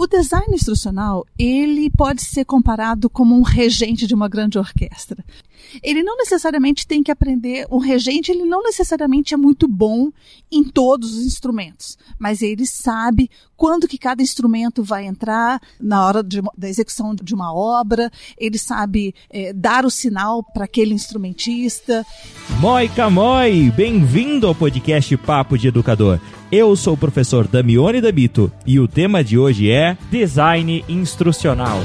O design instrucional, ele pode ser comparado como um regente de uma grande orquestra. Ele não necessariamente tem que aprender, um regente ele não necessariamente é muito bom em todos os instrumentos, mas ele sabe quando que cada instrumento vai entrar na hora de, da execução de uma obra, ele sabe é, dar o sinal para aquele instrumentista. Moi bem-vindo ao podcast Papo de Educador. Eu sou o professor Damione Dabito e o tema de hoje é Design Instrucional.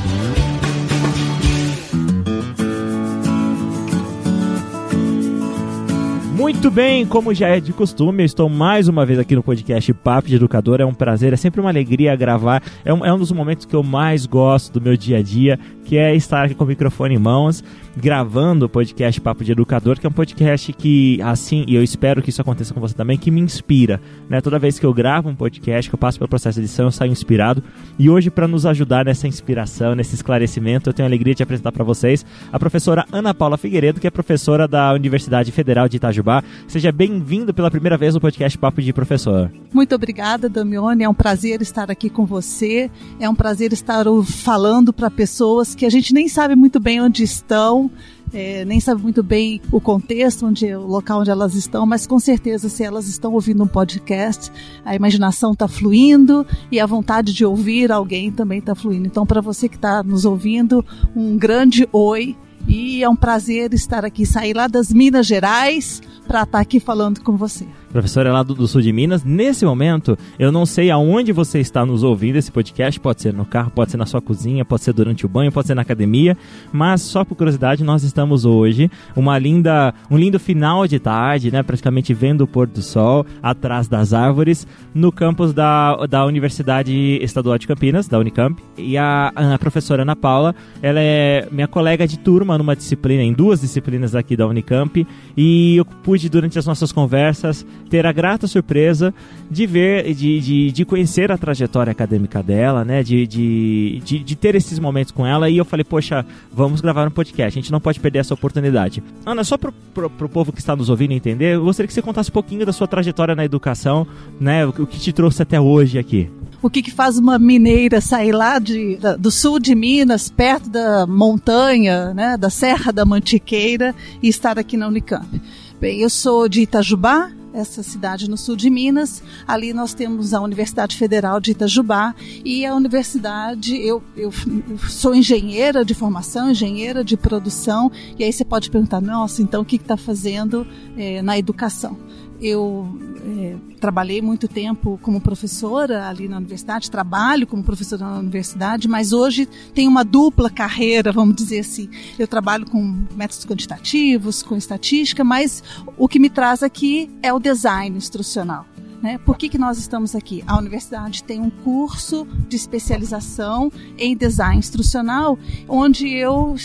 Muito bem, como já é de costume, eu estou mais uma vez aqui no podcast Papo de Educador. É um prazer, é sempre uma alegria gravar. É um, é um dos momentos que eu mais gosto do meu dia a dia, que é estar aqui com o microfone em mãos, gravando o podcast Papo de Educador, que é um podcast que, assim, e eu espero que isso aconteça com você também, que me inspira. Né? Toda vez que eu gravo um podcast, que eu passo pelo processo de edição, eu saio inspirado. E hoje, para nos ajudar nessa inspiração, nesse esclarecimento, eu tenho a alegria de apresentar para vocês a professora Ana Paula Figueiredo, que é professora da Universidade Federal de Itajubá. Seja bem-vindo pela primeira vez no podcast Papo de Professor. Muito obrigada, Damione. É um prazer estar aqui com você. É um prazer estar falando para pessoas que a gente nem sabe muito bem onde estão, é, nem sabe muito bem o contexto, onde, o local onde elas estão, mas com certeza, se elas estão ouvindo um podcast, a imaginação está fluindo e a vontade de ouvir alguém também está fluindo. Então, para você que está nos ouvindo, um grande oi e é um prazer estar aqui, sair lá das Minas Gerais para estar tá aqui falando com você. Professora lá do, do, sul de Minas, nesse momento, eu não sei aonde você está nos ouvindo esse podcast, pode ser no carro, pode ser na sua cozinha, pode ser durante o banho, pode ser na academia, mas só por curiosidade, nós estamos hoje, uma linda, um lindo final de tarde, né, praticamente vendo o pôr do sol, atrás das árvores, no campus da, da Universidade Estadual de Campinas, da Unicamp, e a, a professora Ana Paula, ela é minha colega de turma numa disciplina, em duas disciplinas aqui da Unicamp, e eu pude, durante as nossas conversas, ter a grata surpresa de ver, de, de, de conhecer a trajetória acadêmica dela, né? De, de, de, de, ter esses momentos com ela. E eu falei, poxa, vamos gravar um podcast. A gente não pode perder essa oportunidade. Ana, só pro, pro, pro povo que está nos ouvindo entender, eu gostaria que você contasse um pouquinho da sua trajetória na educação, né? O, o que te trouxe até hoje aqui o que, que, faz uma mineira sair lá de, da, do sul de Minas, perto da montanha, né, da Serra da Mantiqueira, e estar aqui na Unicamp. Bem, eu sou de Itajubá, essa cidade no sul de Minas. Ali nós temos a Universidade Federal de Itajubá e a universidade, eu, eu, eu, sou engenheira de formação, engenheira de produção, e aí você pode perguntar, nossa, então o que está fazendo é, na educação? Eu é, trabalhei muito tempo como professora ali na universidade, trabalho como professora na universidade, mas hoje tenho uma dupla carreira, vamos dizer assim. Eu trabalho com métodos quantitativos, com estatística, mas o que me traz aqui é o design instrucional. Né? Por que, que nós estamos aqui? A universidade tem um curso de especialização em design instrucional, onde eu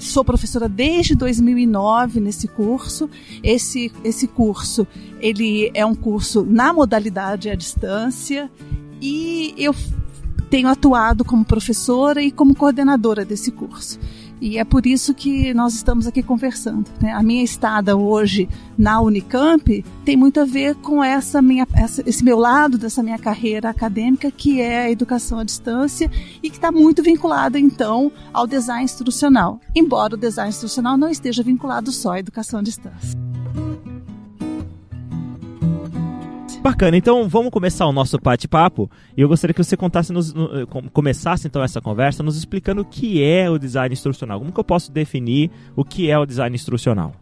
sou professora desde 2009 nesse curso. Esse, esse curso ele é um curso na modalidade à distância e eu tenho atuado como professora e como coordenadora desse curso. E é por isso que nós estamos aqui conversando. Né? A minha estada hoje na Unicamp tem muito a ver com essa minha, essa, esse meu lado dessa minha carreira acadêmica, que é a educação à distância e que está muito vinculada, então, ao design instrucional. Embora o design instrucional não esteja vinculado só à educação à distância. Bacana, então vamos começar o nosso bate-papo. E eu gostaria que você contasse, nos, no, começasse então essa conversa nos explicando o que é o design instrucional. Como que eu posso definir o que é o design instrucional?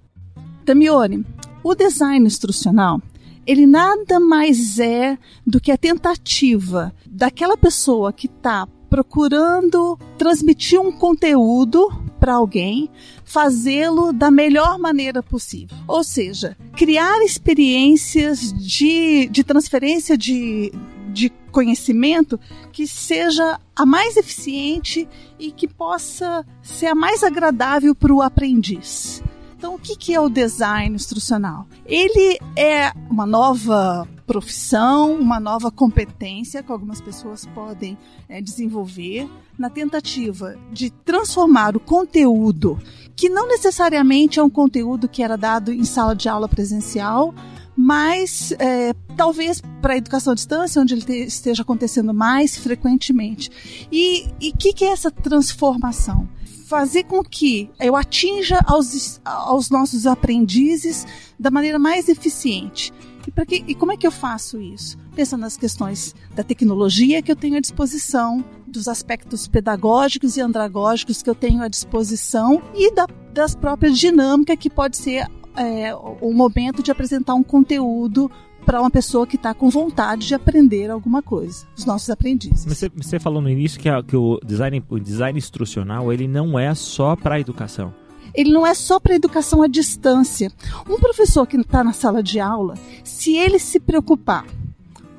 Damione, o design instrucional ele nada mais é do que a tentativa daquela pessoa que está procurando transmitir um conteúdo para alguém, fazê-lo da melhor maneira possível. Ou seja, criar experiências de, de transferência de, de conhecimento que seja a mais eficiente e que possa ser a mais agradável para o aprendiz. Então, o que é o design instrucional? Ele é uma nova profissão, uma nova competência que algumas pessoas podem é, desenvolver na tentativa de transformar o conteúdo, que não necessariamente é um conteúdo que era dado em sala de aula presencial, mas é, talvez para a educação à distância, onde ele te, esteja acontecendo mais frequentemente. E o que, que é essa transformação? Fazer com que eu atinja aos, aos nossos aprendizes da maneira mais eficiente. E, que, e como é que eu faço isso? Pensando nas questões da tecnologia que eu tenho à disposição, dos aspectos pedagógicos e andragógicos que eu tenho à disposição e da, das próprias dinâmicas que pode ser é, o momento de apresentar um conteúdo para uma pessoa que está com vontade de aprender alguma coisa, os nossos aprendizes. Você, você falou no início que, a, que o, design, o design instrucional ele não é só para a educação. Ele não é só para educação à distância. Um professor que está na sala de aula, se ele se preocupar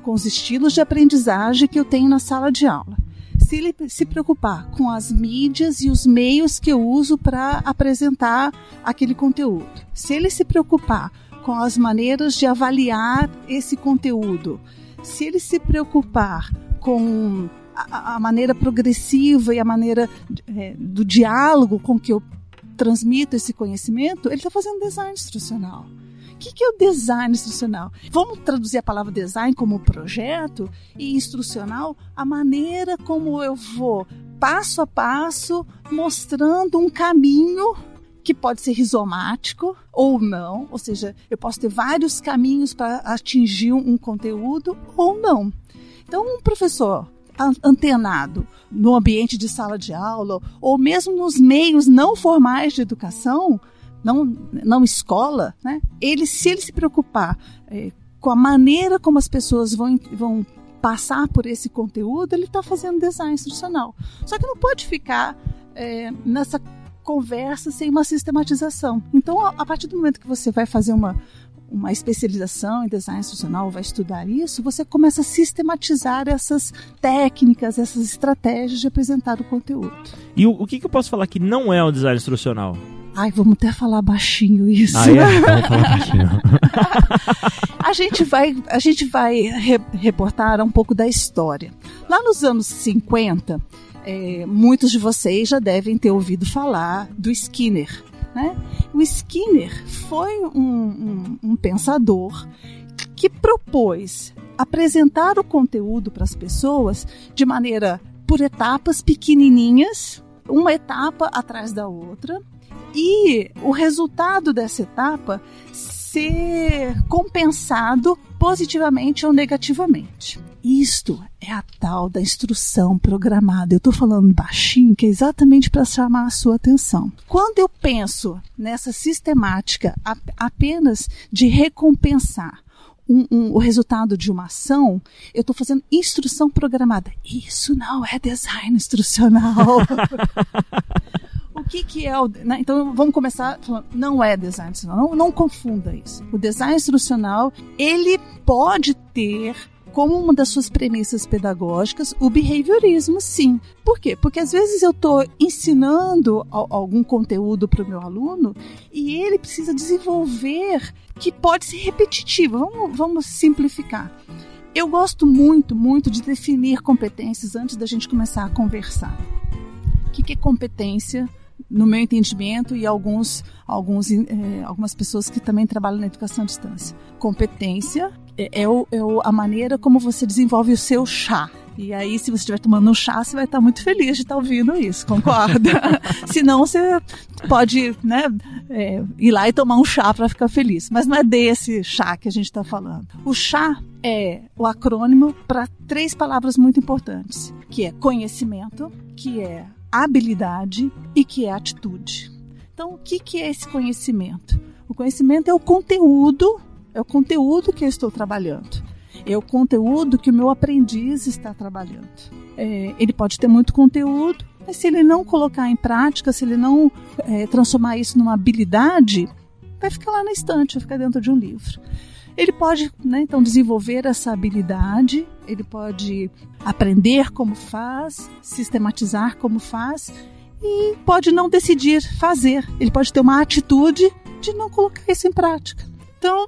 com os estilos de aprendizagem que eu tenho na sala de aula, se ele se preocupar com as mídias e os meios que eu uso para apresentar aquele conteúdo, se ele se preocupar com as maneiras de avaliar esse conteúdo. Se ele se preocupar com a, maneira progressiva e a maneira é, do diálogo com que eu transmito esse conhecimento, ele está fazendo design instrucional. O que, que é o design instrucional? Vamos traduzir a palavra design como projeto e instrucional a maneira como eu vou passo a passo mostrando um caminho que pode ser rizomático ou não, ou seja, eu posso ter vários caminhos para atingir um conteúdo ou não. Então, um professor antenado no ambiente de sala de aula ou mesmo nos meios não formais de educação, não, não escola, né? ele, se ele se preocupar é, com a maneira como as pessoas vão, vão passar por esse conteúdo, ele está fazendo design instrucional. Só que não pode ficar é, nessa conversa sem uma sistematização. Então, a, partir do momento que você vai fazer uma, uma especialização em design institucional, vai estudar isso, você começa a sistematizar essas técnicas, essas estratégias de apresentar o conteúdo. E o, o que, que eu posso falar que não é o design instrucional? Ai, vamos até falar baixinho isso. Ah, é? Vamos falar baixinho. a gente vai, a gente vai re reportar um pouco da história. Lá nos anos 50, é, muitos de vocês já devem ter ouvido falar do Skinner. Né? O Skinner foi um, um, um pensador que propôs apresentar o conteúdo para as pessoas de maneira por etapas pequenininhas, uma etapa atrás da outra, e o resultado dessa etapa ser compensado positivamente ou negativamente. Isto é a tal da instrução programada. Eu estou falando baixinho, que é exatamente para chamar a sua atenção. Quando eu penso nessa sistemática apenas de recompensar um, um, o resultado de uma ação, eu estou fazendo instrução programada. Isso não é design instrucional. que, que é o. Né? Então vamos começar falando, não é design instrucional. Não, não confunda isso. O design instrucional, ele pode ter como uma das suas premissas pedagógicas o behaviorismo, sim. Por quê? Porque às vezes eu estou ensinando algum conteúdo para o meu aluno e ele precisa desenvolver que pode ser repetitivo. Vamos, vamos simplificar. Eu gosto muito, muito de definir competências antes da gente começar a conversar. O que é competência? No meu entendimento e alguns, alguns, é, algumas pessoas que também trabalham na educação à distância. Competência é, é, o, é a maneira como você desenvolve o seu chá. E aí, se você estiver tomando um chá, você vai estar muito feliz de estar ouvindo isso, concorda? se não, você pode né, é, ir lá e tomar um chá para ficar feliz. Mas não é desse chá que a gente está falando. O chá é o acrônimo para três palavras muito importantes, que é conhecimento, que é habilidade e que é atitude. Então, o que, que é esse conhecimento? O conhecimento é o conteúdo, é o conteúdo que eu estou trabalhando. É o conteúdo que o meu aprendiz está trabalhando. É, ele pode ter muito conteúdo, mas se ele não colocar em prática, se ele não é, transformar isso numa habilidade, vai ficar lá na estante, vai ficar dentro de um livro. Ele pode, né, então, desenvolver essa habilidade, ele pode aprender como faz, sistematizar como faz e pode não decidir fazer. Ele pode ter uma atitude de não colocar isso em prática. Então,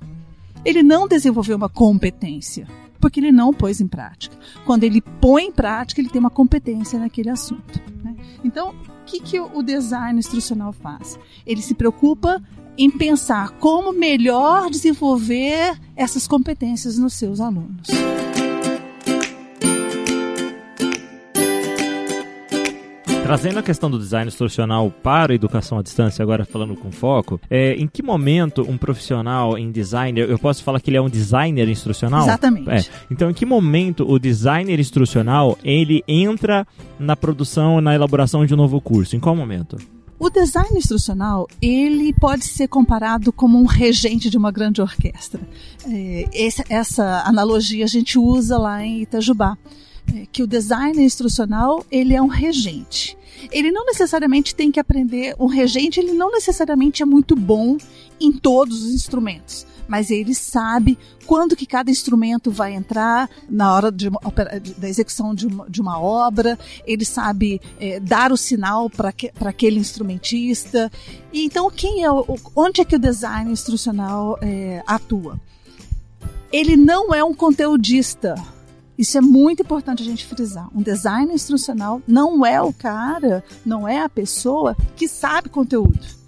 ele não desenvolveu uma competência, porque ele não pôs em prática. Quando ele põe em prática, ele tem uma competência naquele assunto. Né? Então, o que, que o design instrucional faz? Ele se preocupa em pensar como melhor desenvolver essas competências nos seus alunos. Trazendo a questão do design instrucional para a educação à distância, agora falando com foco, é, em que momento um profissional em design, eu posso falar que ele é um designer instrucional? Exatamente. É. Então, em que momento o designer instrucional ele entra na produção, na elaboração de um novo curso? Em qual momento? O design instrucional ele pode ser comparado como um regente de uma grande orquestra. É, essa, analogia a gente usa lá em Itajubá é, que o designer instrucional ele é um regente. Ele não necessariamente tem que aprender. Um regente ele não necessariamente é muito bom em todos os instrumentos, mas ele sabe quando que cada instrumento vai entrar na hora de da execução de uma, de uma obra. Ele sabe é, dar o sinal para aquele instrumentista. E então quem é o, onde é que o design instrucional é, atua? Ele não é um conteudista isso é muito importante a gente frisar. Um design instrucional não é o cara, não é a pessoa que sabe conteúdo.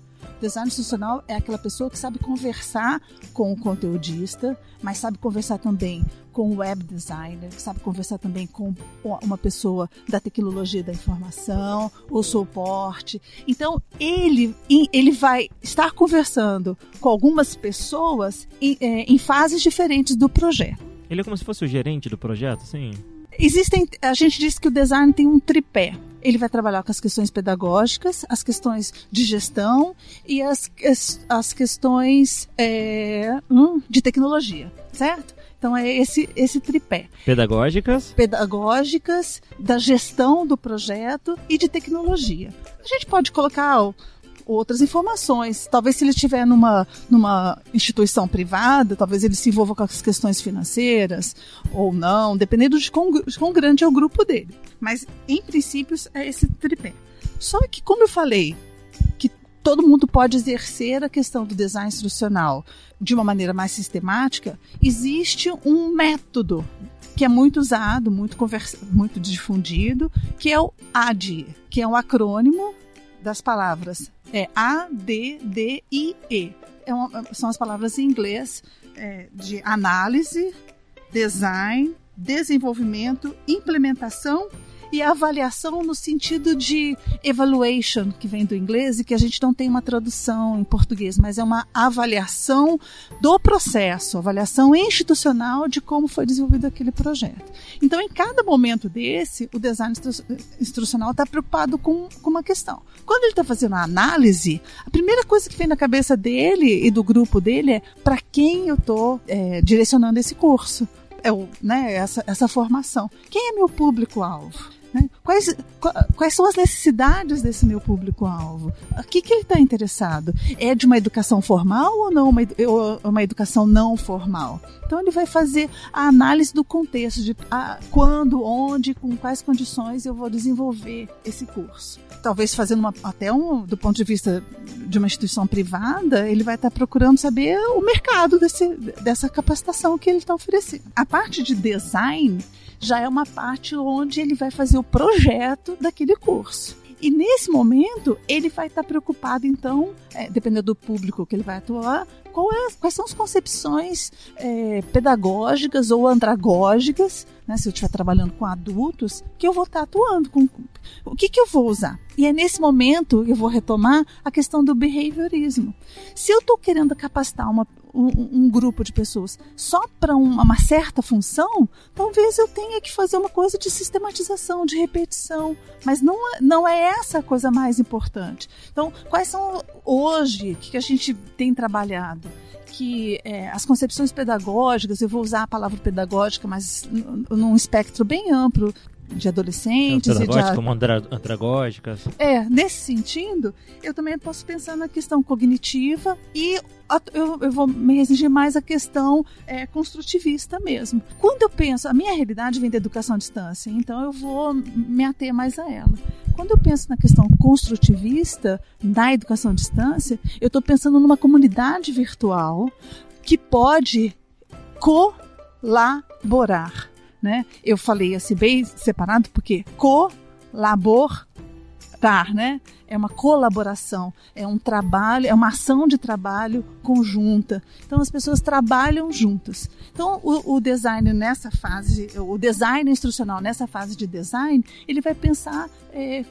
Design instrucional é aquela pessoa que sabe conversar com o conteudista, mas sabe conversar também com o web designer, sabe conversar também com uma pessoa da tecnologia da informação, o suporte. Então, ele, ele vai estar conversando com algumas pessoas em, é, em fases diferentes do projeto. Ele é como se fosse o gerente do projeto, sim? Existem, a gente diz que o design tem um tripé. Ele vai trabalhar com as questões pedagógicas, as questões de gestão e as, as, as questões é, hum, de tecnologia, certo? Então é esse, esse tripé. Pedagógicas? Pedagógicas, da gestão do projeto e de tecnologia. A gente pode colocar outras informações. Talvez se ele estiver numa, numa instituição privada, talvez ele se envolva com as questões financeiras ou não, dependendo de quão, de quão grande é o grupo dele. Mas, em princípio, é esse tripé. Só que, como eu falei, que todo mundo pode exercer a questão do design instrucional de uma maneira mais sistemática, existe um método que é muito usado, muito, muito difundido, que é o ADIE, que é um acrônimo das palavras é A, D, D, I, E. É uma, são as palavras em inglês é, de análise, design, desenvolvimento, implementação e avaliação no sentido de evaluation, que vem do inglês e que a gente não tem uma tradução em português, mas é uma avaliação do processo, avaliação institucional de como foi desenvolvido aquele projeto. Então, em cada momento desse, o design instrucional está preocupado com, com uma questão. Quando ele está fazendo a análise, a primeira coisa que vem na cabeça dele e do grupo dele é para quem eu estou é, direcionando esse curso. É o, né, essa, essa formação. Quem é meu público-alvo? Né? Quais, quais são as necessidades desse meu público-alvo? O que, que ele está interessado? É de uma educação formal ou não uma, ou uma educação não formal? Então ele vai fazer a análise do contexto de a, quando, onde, com quais condições eu vou desenvolver esse curso. Talvez fazendo uma, até um, do ponto de vista de uma instituição privada, ele vai estar tá procurando saber o mercado desse, dessa capacitação que ele está oferecendo. A parte de design já é uma parte onde ele vai fazer o projeto daquele curso. E nesse momento, ele vai estar preocupado, então, é, dependendo do público que ele vai atuar, é, quais são as concepções é, pedagógicas ou andragógicas, né, se eu estiver trabalhando com adultos, que eu vou estar atuando com. O que, que eu vou usar? E é nesse momento eu vou retomar a questão do behaviorismo. Se eu estou querendo capacitar uma, um, um, grupo de pessoas só para uma, uma, certa função, talvez eu tenha que fazer uma coisa de sistematização, de repetição. Mas não, não é essa a coisa mais importante. Então, quais são hoje que a gente tem trabalhado? que é, as concepções pedagógicas, eu vou usar a palavra pedagógica, mas num espectro bem amplo, de adolescentes e de como andragógicas. É, nesse sentido, eu também posso pensar na questão cognitiva e eu, eu vou me restringir mais à questão é, construtivista mesmo. Quando eu penso, a minha realidade vem da educação à distância, então eu vou me ater mais a ela. Quando eu penso na questão construtivista da educação à distância, eu estou pensando numa comunidade virtual que pode colaborar né? Eu falei assim bem separado porque colabor né? É uma colaboração, é um trabalho, é uma ação de trabalho conjunta. Então as pessoas trabalham juntas. Então o, o design nessa fase, o design instrucional nessa fase de design, ele vai pensar: é,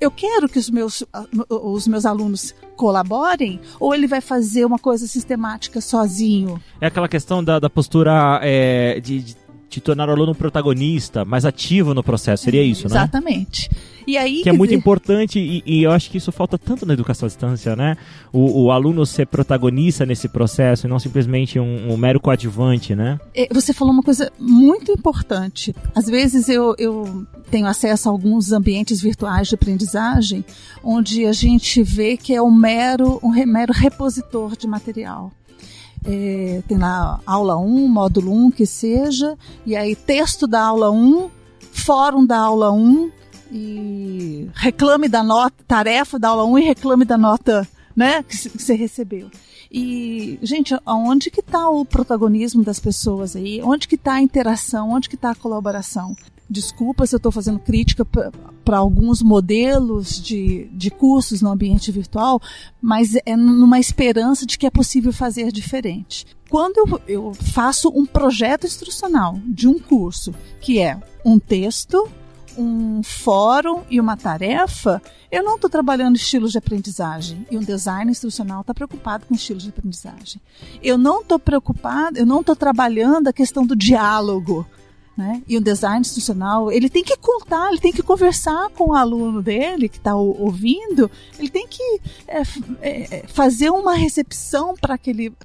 eu quero que os meus, os meus alunos colaborem ou ele vai fazer uma coisa sistemática sozinho? É aquela questão da, da postura é, de, de te tornar o aluno protagonista, mais ativo no processo. Seria isso, né? Exatamente. E aí, que é muito dizer... importante e, e, eu acho que isso falta tanto na educação à distância, né? O, o aluno ser protagonista nesse processo e não simplesmente um, um, mero coadjuvante, né? É, você falou uma coisa muito importante. Às vezes eu, eu tenho acesso a alguns ambientes virtuais de aprendizagem onde a gente vê que é um mero, um mero repositor de material é, tem lá aula 1, módulo 1, que seja, e aí texto da aula 1, fórum da aula 1, e reclame da nota, tarefa da aula 1 e reclame da nota né, que você recebeu. E, gente, aonde que está o protagonismo das pessoas aí? Onde que está a interação? Onde que está a colaboração? Desculpa se eu estou fazendo crítica para alguns modelos de, de cursos no ambiente virtual, mas é numa esperança de que é possível fazer diferente. Quando eu, eu faço um projeto instrucional de um curso, que é um texto, um fórum e uma tarefa, eu não estou trabalhando estilos de aprendizagem. E um design instrucional está preocupado com estilos de aprendizagem. Eu não estou preocupado, eu não estou trabalhando a questão do diálogo. Né? E o design institucional, ele tem que contar, ele tem que conversar com o aluno dele que está ouvindo, ele tem que é, é, é, fazer uma recepção para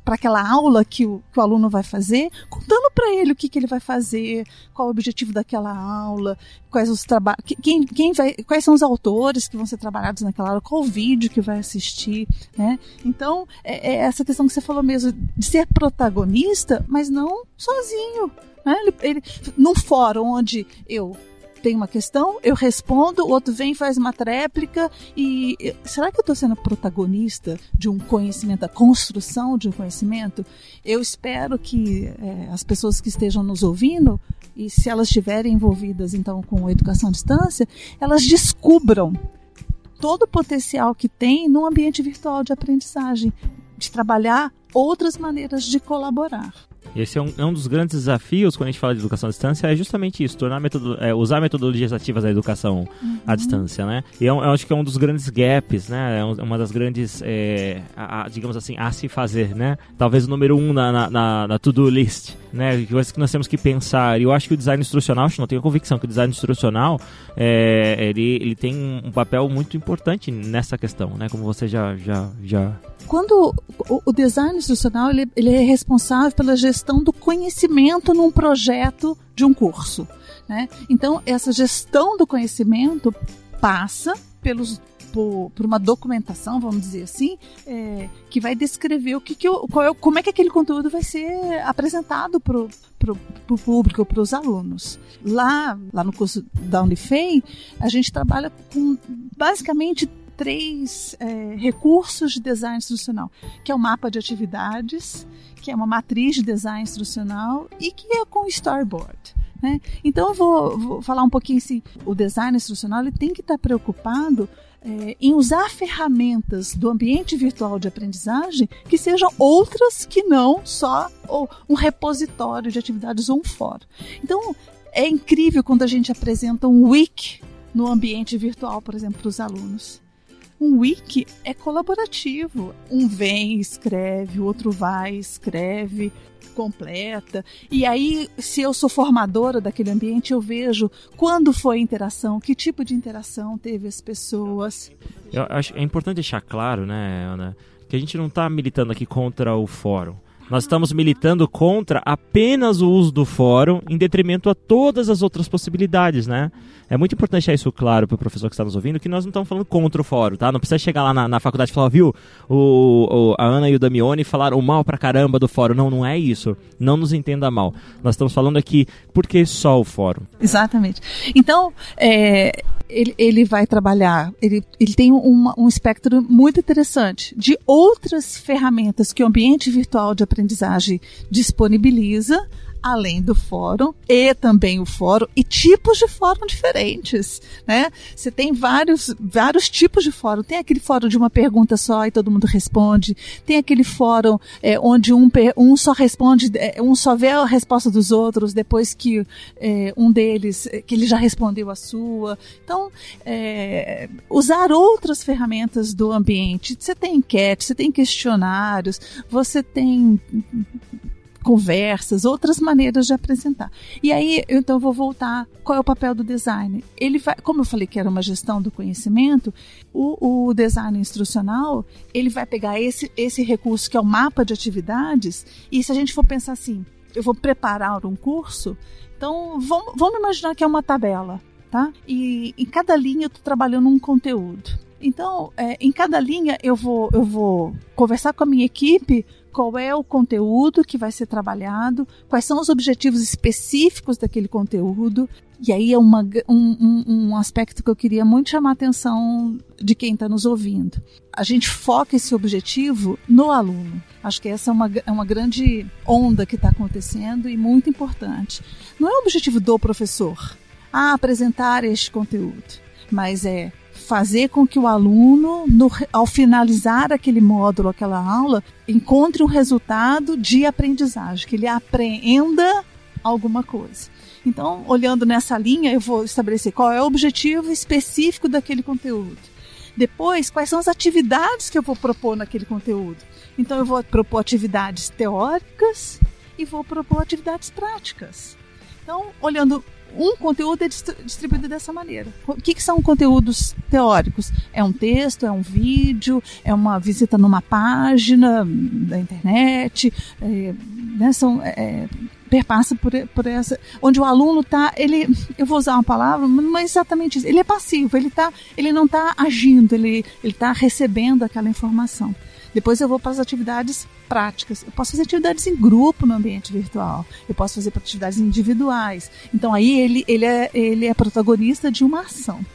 aquela aula que o, que o aluno vai fazer, contando para ele o que, que ele vai fazer, qual o objetivo daquela aula, quais os trabalhos, quem, quem vai, quais são os autores que vão ser trabalhados naquela aula, qual o vídeo que vai assistir, né? Então, é, é essa questão que você falou mesmo, de ser protagonista, mas não sozinho. Né? Ele, ele, num fórum onde eu tenho uma questão, eu respondo, o outro vem faz uma tréplica e será que eu estou sendo protagonista de um conhecimento, da construção de um conhecimento? Eu espero que é, as pessoas que estejam nos ouvindo e se elas estiverem envolvidas então com educação à distância, elas descubram todo o potencial que tem no ambiente virtual de aprendizagem, de trabalhar outras maneiras de colaborar. Esse é um, é um, dos grandes desafios quando a gente fala de educação à distância, é justamente isso, tornar metodo, é, usar metodologias ativas da educação uhum. à distância, né? E eu, é eu, acho que é um dos grandes gaps, né? É uma das grandes, é, a, a, digamos assim, a se fazer, né? Talvez o número um na, na, na, na to-do list, né? Coisas que nós temos que pensar. E eu acho que o design instrucional, acho, não tenho convicção que o design instrucional, é, ele, ele tem um papel muito importante nessa questão, né? Como você já, já, já quando o, o design institucional ele, ele é responsável pela gestão do conhecimento num projeto de um curso. Né? Então, essa gestão do conhecimento passa pelos por, por, uma documentação, vamos dizer assim, é, que vai descrever o que, que eu, é, como é que aquele conteúdo vai ser apresentado para o público, para os alunos. Lá, lá no curso da Unifei, a gente trabalha com basicamente três é, recursos de design instrucional, que é o mapa de atividades, que é uma matriz de design instrucional e que é com storyboard. Né? Então eu vou, vou, falar um pouquinho assim, o design instrucional ele tem que estar preocupado é, em usar ferramentas do ambiente virtual de aprendizagem que sejam outras que não só um repositório de atividades ou um fórum. Então é incrível quando a gente apresenta um wiki no ambiente virtual, por exemplo, para os alunos. Um wiki é colaborativo. Um vem, escreve, o outro vai, escreve, completa. E aí, se eu sou formadora daquele ambiente, eu vejo quando foi a interação, que tipo de interação teve as pessoas. Eu acho é importante deixar claro, né, Ana, que a gente não está militando aqui contra o fórum. Nós estamos militando contra apenas o uso do fórum em detrimento a todas as outras possibilidades, né? É muito importante deixar isso claro para o professor que está nos ouvindo, que nós não estamos falando contra o fórum, tá? Não precisa chegar lá na, na faculdade e falar, viu, o, o, a Ana e o Damione falaram mal pra caramba do fórum. Não, não é isso. Não nos entenda mal. Nós estamos falando aqui, por que só o fórum? Exatamente. Então, é, ele, ele vai trabalhar, ele, ele tem uma, um espectro muito interessante de outras ferramentas que o ambiente virtual de aprendizagem disponibiliza, além do fórum e também o fórum e tipos de fórum diferentes, né? Você tem vários vários tipos de fórum. Tem aquele fórum de uma pergunta só e todo mundo responde. Tem aquele fórum é, onde um, um só responde, é, um só vê a resposta dos outros depois que é, um deles que ele já respondeu a sua. Então, é, usar outras ferramentas do ambiente. Você tem enquete, você tem questionários, você tem conversas, outras maneiras de apresentar. E aí, então, eu vou voltar. Qual é o papel do design? Ele vai, como eu falei que era uma gestão do conhecimento, o, o design instrucional ele vai pegar esse, esse recurso que é o mapa de atividades. E se a gente for pensar assim, eu vou preparar um curso, então vamos, vamos imaginar que é uma tabela, tá? E em cada linha eu estou trabalhando um conteúdo. Então, é, em cada linha eu vou, eu vou conversar com a minha equipe qual é o conteúdo que vai ser trabalhado, quais são os objetivos específicos daquele conteúdo. E aí é uma, um, um, um aspecto que eu queria muito chamar a atenção de quem está nos ouvindo. A gente foca esse objetivo no aluno. Acho que essa é uma, é uma grande onda que está acontecendo e muito importante. Não é o objetivo do professor, a apresentar este conteúdo, mas é fazer com que o aluno, no, ao finalizar aquele módulo, aquela aula, encontre um resultado de aprendizagem, que ele aprenda alguma coisa. Então, olhando nessa linha, eu vou estabelecer qual é o objetivo específico daquele conteúdo. Depois, quais são as atividades que eu vou propor naquele conteúdo. Então, eu vou propor atividades teóricas e vou propor atividades práticas. Então, olhando um conteúdo é distribuído dessa maneira. O que, que, são conteúdos teóricos? É um texto, é um vídeo, é uma visita numa página da internet, é, né, são, é, perpassa por, por essa, onde o aluno está, ele, eu vou usar uma palavra, mas não é exatamente isso. Ele é passivo, ele tá, ele não está agindo, ele está recebendo aquela informação. Depois eu vou para as atividades práticas. Eu posso fazer atividades em grupo no ambiente virtual. Eu posso fazer atividades individuais. Então aí ele, ele, é, ele é protagonista de uma ação.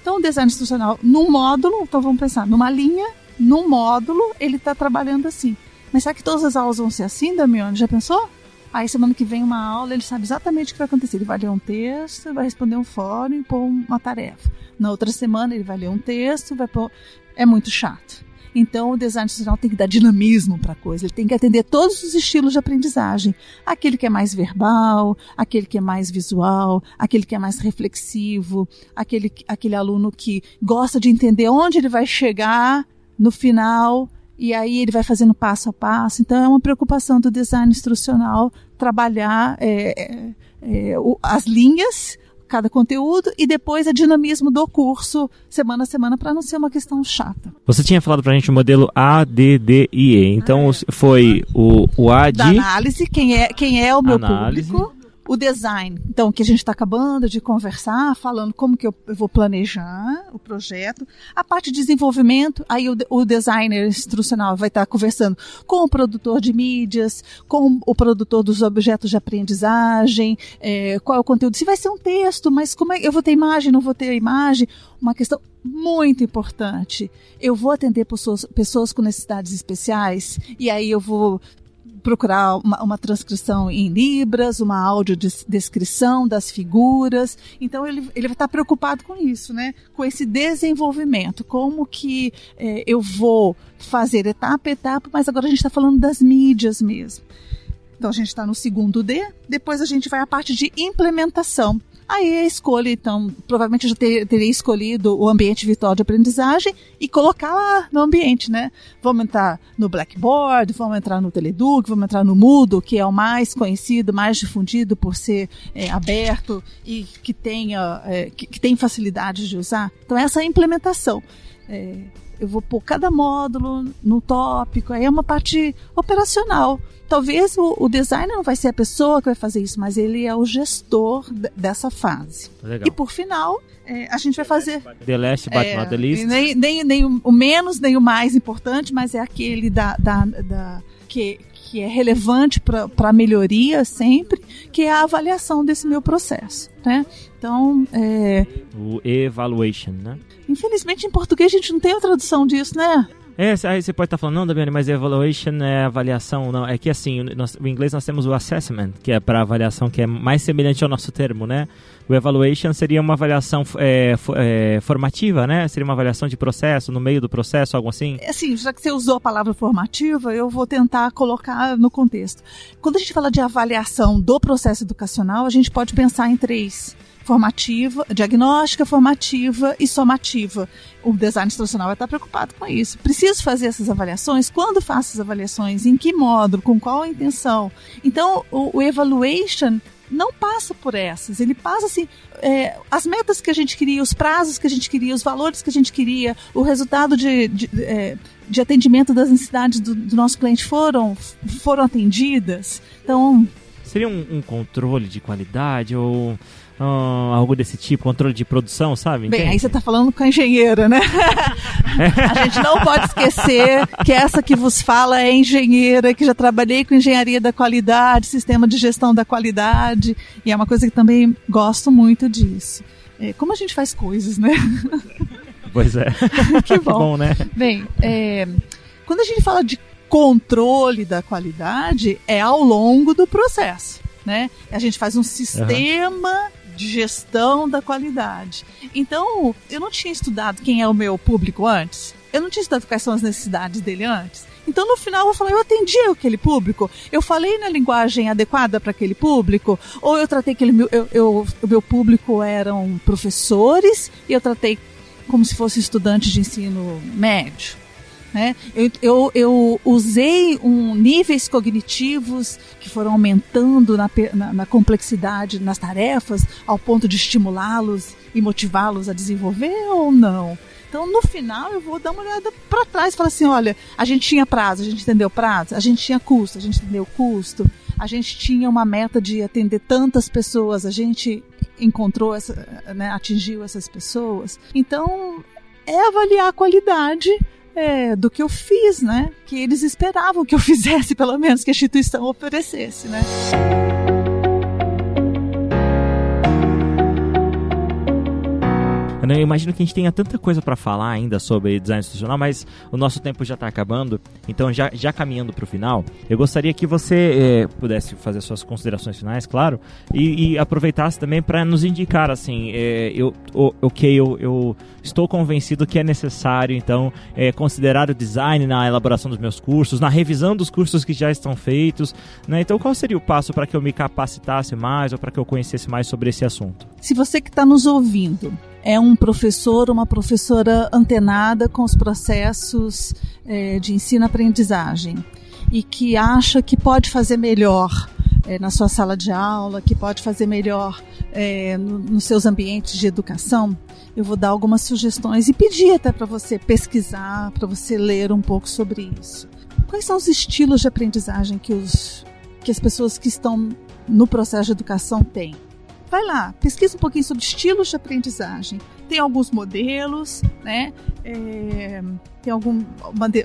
Então o design institucional, num módulo, então vamos pensar, numa linha, num módulo, ele está trabalhando assim. Mas será que todas as aulas vão ser assim, Damione? Já pensou? Aí semana que vem uma aula, ele sabe exatamente o que vai acontecer. Ele vai ler um texto, vai responder um fórum e pôr uma tarefa. Na outra semana ele vai ler um texto, vai pôr. É muito chato. Então, o design institucional tem que dar dinamismo para a coisa, ele tem que atender todos os estilos de aprendizagem. Aquele que é mais verbal, aquele que é mais visual, aquele que é mais reflexivo, aquele, aquele aluno que gosta de entender onde ele vai chegar no final e aí ele vai fazendo passo a passo. Então, é uma preocupação do design instrucional trabalhar é, é, é as linhas cada conteúdo e depois a dinamismo do curso semana a semana para não ser uma questão chata. Você tinha falado para a gente o modelo ADDIE, então ah, é. foi o, o A de... Da análise, quem é, quem é o meu análise. público o design, então, que a gente está acabando de conversar, falando como que eu, eu, vou planejar o projeto. A parte de desenvolvimento, aí o, o designer instrucional vai estar tá conversando com o produtor de mídias, com o produtor dos objetos de aprendizagem, é, qual é o conteúdo. Se vai ser um texto, mas como é, eu vou ter imagem, não vou ter imagem? Uma questão muito importante. Eu vou atender pessoas, pessoas com necessidades especiais e aí eu vou procurar uma, uma, transcrição em Libras, uma audiodescrição das figuras. Então ele, ele vai estar preocupado com isso, né? Com esse desenvolvimento. Como que é, eu vou fazer etapa a etapa, mas agora a gente está falando das mídias mesmo. Então a gente está no segundo D, depois a gente vai à parte de implementação. Aí a escolha, então, provavelmente eu já ter, teria escolhido o ambiente virtual de aprendizagem e colocar lá no ambiente, né? Vamos entrar no Blackboard, vamos entrar no Teleduc, vamos entrar no Moodle, que é o mais conhecido, mais difundido por ser é, aberto e que, tenha, é, que, que, tem facilidade de usar. Então, essa é a implementação. É, eu vou pôr cada módulo no tópico, aí é uma parte operacional talvez o, o, designer não vai ser a pessoa que vai fazer isso, mas ele é o gestor dessa fase. Legal. E por final, é, a gente vai fazer. The last but é, not the least. Nem, nem, nem o menos, nem o mais importante, mas é aquele da, da, da que, que é relevante para a melhoria sempre, que é a avaliação desse meu processo. Né? Então, é... O evaluation, né? Infelizmente, em português a gente não tem a tradução disso, né? É, aí você pode estar tá falando, não, Damiani, mas evaluation é avaliação. Não, é que assim, nós, inglês nós temos o assessment, que é para avaliação, que é mais semelhante ao nosso termo, né? O evaluation seria uma avaliação é, é, formativa, né? Seria uma avaliação de processo, no meio do processo, algo assim? É, assim, já que você usou a palavra formativa, eu vou tentar colocar no contexto. Quando a gente fala de avaliação do processo educacional, a gente pode pensar em três formativa, diagnóstica, formativa e somativa. O design instrucional vai estar preocupado com isso. Preciso fazer essas avaliações? Quando faço as avaliações? Em que módulo? Com qual intenção? Então, o, o evaluation não passa por essas. Ele passa assim, é, as metas que a gente queria, os prazos que a gente queria, os valores que a gente queria, o resultado de, de, é, de atendimento das necessidades do, do, nosso cliente foram, foram atendidas. Então. Seria um, um controle de qualidade ou Uh, algo desse tipo, controle de produção, sabe? Bem, Entende? aí você está falando com a engenheira, né? a gente não pode esquecer que essa que vos fala é engenheira, que já trabalhei com engenharia da qualidade, sistema de gestão da qualidade, e é uma coisa que também gosto muito disso. É, como a gente faz coisas, né? Pois é. que, bom. que bom, né? Bem, é, quando a gente fala de controle da qualidade, é ao longo do processo. Né? A gente faz um sistema uhum de gestão da qualidade. Então, eu não tinha estudado quem é o meu público antes. Eu não tinha estudado quais são as necessidades dele antes. Então, no final, eu falar, eu atendi aquele público, eu falei na linguagem adequada para aquele público, ou eu tratei aquele meu, eu, eu, o meu público eram professores e eu tratei como se fosse estudante de ensino médio. Né? Eu, eu, eu usei um, níveis cognitivos que foram aumentando na, na, na complexidade nas tarefas ao ponto de estimulá-los e motivá-los a desenvolver ou não? Então, no final, eu vou dar uma olhada para trás e falar assim: olha, a gente tinha prazo, a gente entendeu prazo, a gente tinha custo, a gente entendeu custo, a gente tinha uma meta de atender tantas pessoas, a gente encontrou, essa, né, atingiu essas pessoas. Então, é avaliar a qualidade é, do que eu fiz, né? Que eles esperavam que eu fizesse, pelo menos, que a instituição oferecesse, né? Eu imagino que a gente tenha tanta coisa para falar ainda sobre design institucional, mas o nosso tempo já está acabando. Então, já, já caminhando para o final, eu gostaria que você é, pudesse fazer suas considerações finais, claro, e, e aproveitasse também para nos indicar, assim, é, eu, ok, eu, eu, estou convencido que é necessário, então, é, considerar o design na elaboração dos meus cursos, na revisão dos cursos que já estão feitos, né? Então, qual seria o passo para que eu me capacitasse mais ou para que eu conhecesse mais sobre esse assunto? Se você que está nos ouvindo é um professor, uma professora antenada com os processos é, de ensino-aprendizagem e que acha que pode fazer melhor é, na sua sala de aula, que pode fazer melhor é, no, nos seus ambientes de educação, eu vou dar algumas sugestões e pedir até para você pesquisar, para você ler um pouco sobre isso. Quais são os estilos de aprendizagem que, os, que as pessoas que estão no processo de educação têm? Vai lá, pesquisa um pouquinho sobre estilos de aprendizagem. Tem alguns modelos, né? É, tem alguns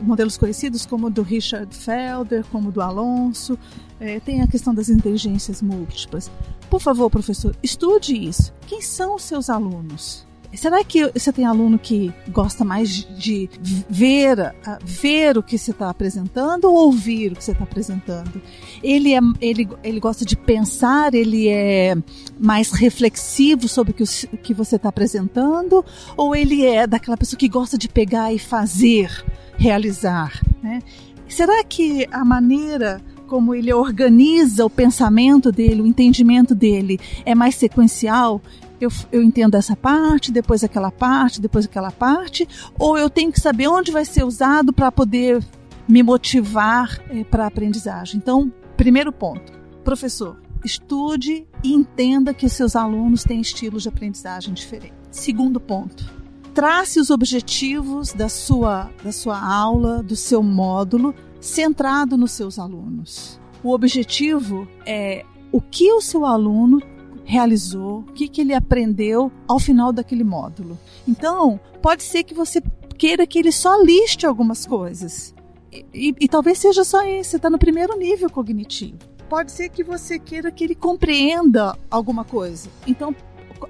modelos conhecidos como o do Richard Felder, como o do Alonso. É, tem a questão das inteligências múltiplas. Por favor, professor, estude isso. Quem são os seus alunos? Será que você tem aluno que gosta mais de ver, ver o que você está apresentando ou ouvir o que você está apresentando? Ele, é, ele, ele gosta de pensar, ele é mais reflexivo sobre o que, que você está apresentando? Ou ele é daquela pessoa que gosta de pegar e fazer, realizar? Né? Será que a maneira como ele organiza o pensamento dele, o entendimento dele é mais sequencial? Eu, eu entendo essa parte, depois aquela parte, depois aquela parte, ou eu tenho que saber onde vai ser usado para poder me motivar é, para a aprendizagem. Então, primeiro ponto, professor, estude e entenda que os seus alunos têm estilos de aprendizagem diferentes. Segundo ponto, trace os objetivos da sua, da sua aula, do seu módulo, centrado nos seus alunos. O objetivo é o que o seu aluno realizou, o que, que ele aprendeu ao final daquele módulo. Então, pode ser que você queira que ele só liste algumas coisas. E, e, e talvez seja só esse, você está no primeiro nível cognitivo. Pode ser que você queira que ele compreenda alguma coisa. Então,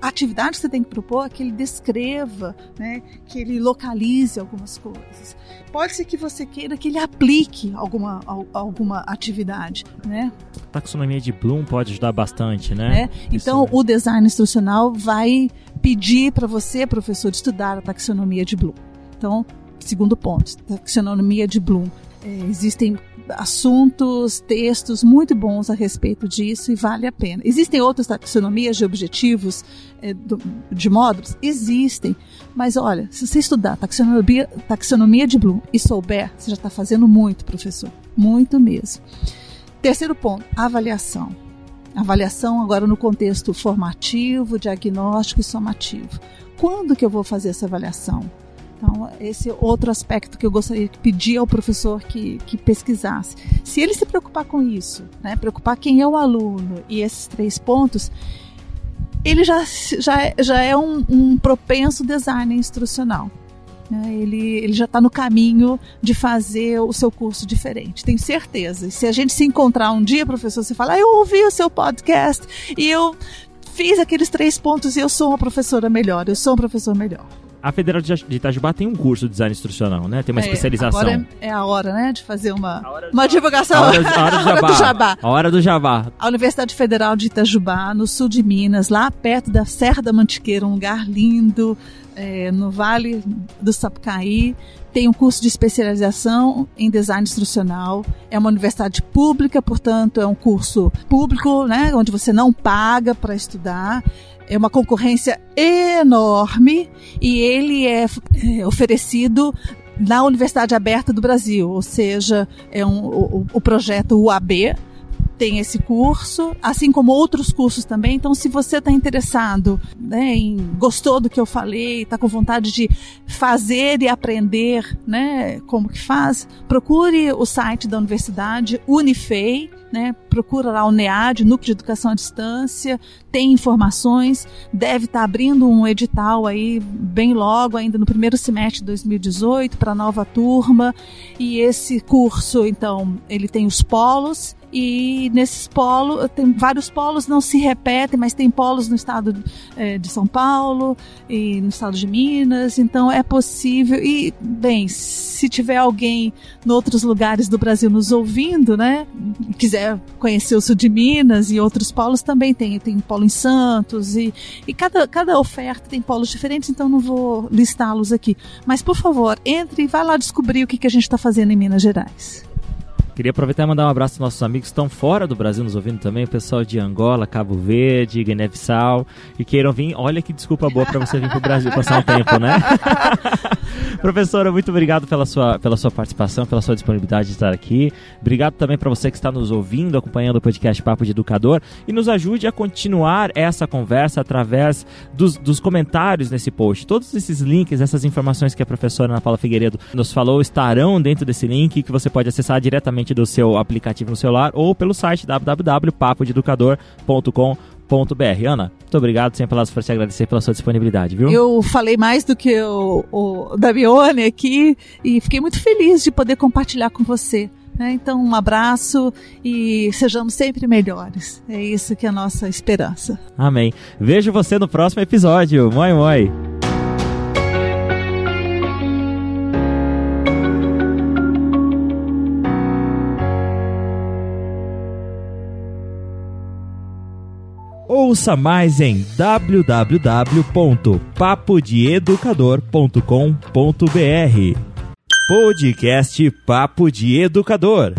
a atividade que você tem que propor é que ele descreva, né, que ele localize algumas coisas. Pode ser que você queira que ele aplique alguma, alguma atividade, né? Taxonomia de Bloom pode ajudar bastante, né? É. Então, Isso. o design instrucional vai pedir para você, professor, estudar a taxonomia de Bloom. Então, segundo ponto, taxonomia de Bloom. É, existem assuntos, textos muito bons a respeito disso e vale a pena. Existem outras taxonomias de objetivos, é, do, de módulos? Existem. Mas olha, se você estudar taxonomia, taxonomia de Bloom e souber, você já está fazendo muito, professor. Muito mesmo. Terceiro ponto, avaliação. Avaliação agora no contexto formativo, diagnóstico e somativo. Quando que eu vou fazer essa avaliação? Então, esse é outro aspecto que eu gostaria de pedir ao professor que, que pesquisasse. Se ele se preocupar com isso, né, preocupar quem é o aluno e esses três pontos, ele já, já, já é um, um propenso designer instrucional. Né? Ele, ele já está no caminho de fazer o seu curso diferente, tenho certeza. E se a gente se encontrar um dia, professor, você fala, ah, eu ouvi o seu podcast e eu fiz aqueles três pontos e eu sou uma professora melhor, eu sou um professor melhor. A Federal de Itajubá tem um curso de design instrucional, né? Tem uma é, especialização. Agora é, é, a hora, né? De fazer uma, uma divulgação. A hora, a hora, do jabá. do jabá. A hora do jabá. A Universidade Federal de Itajubá, no sul de Minas, lá perto da Serra da Mantiqueira, um lugar lindo, é, no Vale do Sapucaí. Tem um curso de especialização em design instrucional. É uma universidade pública, portanto, é um curso público, né? Onde você não paga para estudar é uma concorrência enorme e ele é, é oferecido na Universidade Aberta do Brasil, ou seja, é um, o, o projeto UAB, tem esse curso, assim como outros cursos também. Então, se você está interessado, né, em, gostou do que eu falei, está com vontade de fazer e aprender, né, como que faz, procure o site da universidade Unifei né? Procura lá o NEAD, Núcleo de Educação à Distância, tem informações, deve estar tá abrindo um edital aí bem logo, ainda no primeiro semestre de 2018, para a nova turma. E esse curso, então, ele tem os polos, e nesses polos, tem vários polos, não se repetem, mas tem polos no estado é, de São Paulo e no estado de Minas, então é possível. E, bem, se tiver alguém em outros lugares do Brasil nos ouvindo, né, quiser conhecer o sul de Minas e outros polos, também tem. Tem polo em Santos e, e cada, cada oferta tem polos diferentes, então não vou listá-los aqui. Mas, por favor, entre e vá lá descobrir o que, que a gente está fazendo em Minas Gerais. Queria aproveitar e mandar um abraço aos nossos amigos que estão fora do Brasil nos ouvindo também, o pessoal de Angola, Cabo Verde, Guiné-Bissau, e queiram vir. Olha que desculpa boa para você vir para o Brasil passar um tempo, né? Professora, muito obrigado pela sua, pela sua participação, pela sua disponibilidade de estar aqui. Obrigado também para você que está nos ouvindo, acompanhando o podcast Papo de Educador e nos ajude a continuar essa conversa através dos, dos comentários nesse post. Todos esses links, essas informações que a professora Ana Paula Figueiredo nos falou estarão dentro desse link que você pode acessar diretamente do seu aplicativo no celular ou pelo site www.papodeeducador.com.br. Ana, muito obrigado, sem palavras para te agradecer pela sua disponibilidade, viu? Eu falei mais do que o, o Damione aqui e fiquei muito feliz de poder compartilhar com você. Né? Então, um abraço e sejamos sempre melhores. É isso que é a nossa esperança. Amém. Vejo você no próximo episódio. Moi, moi. Ouça mais em www.papodeeducador.com.br. Podcast Papo de Educador.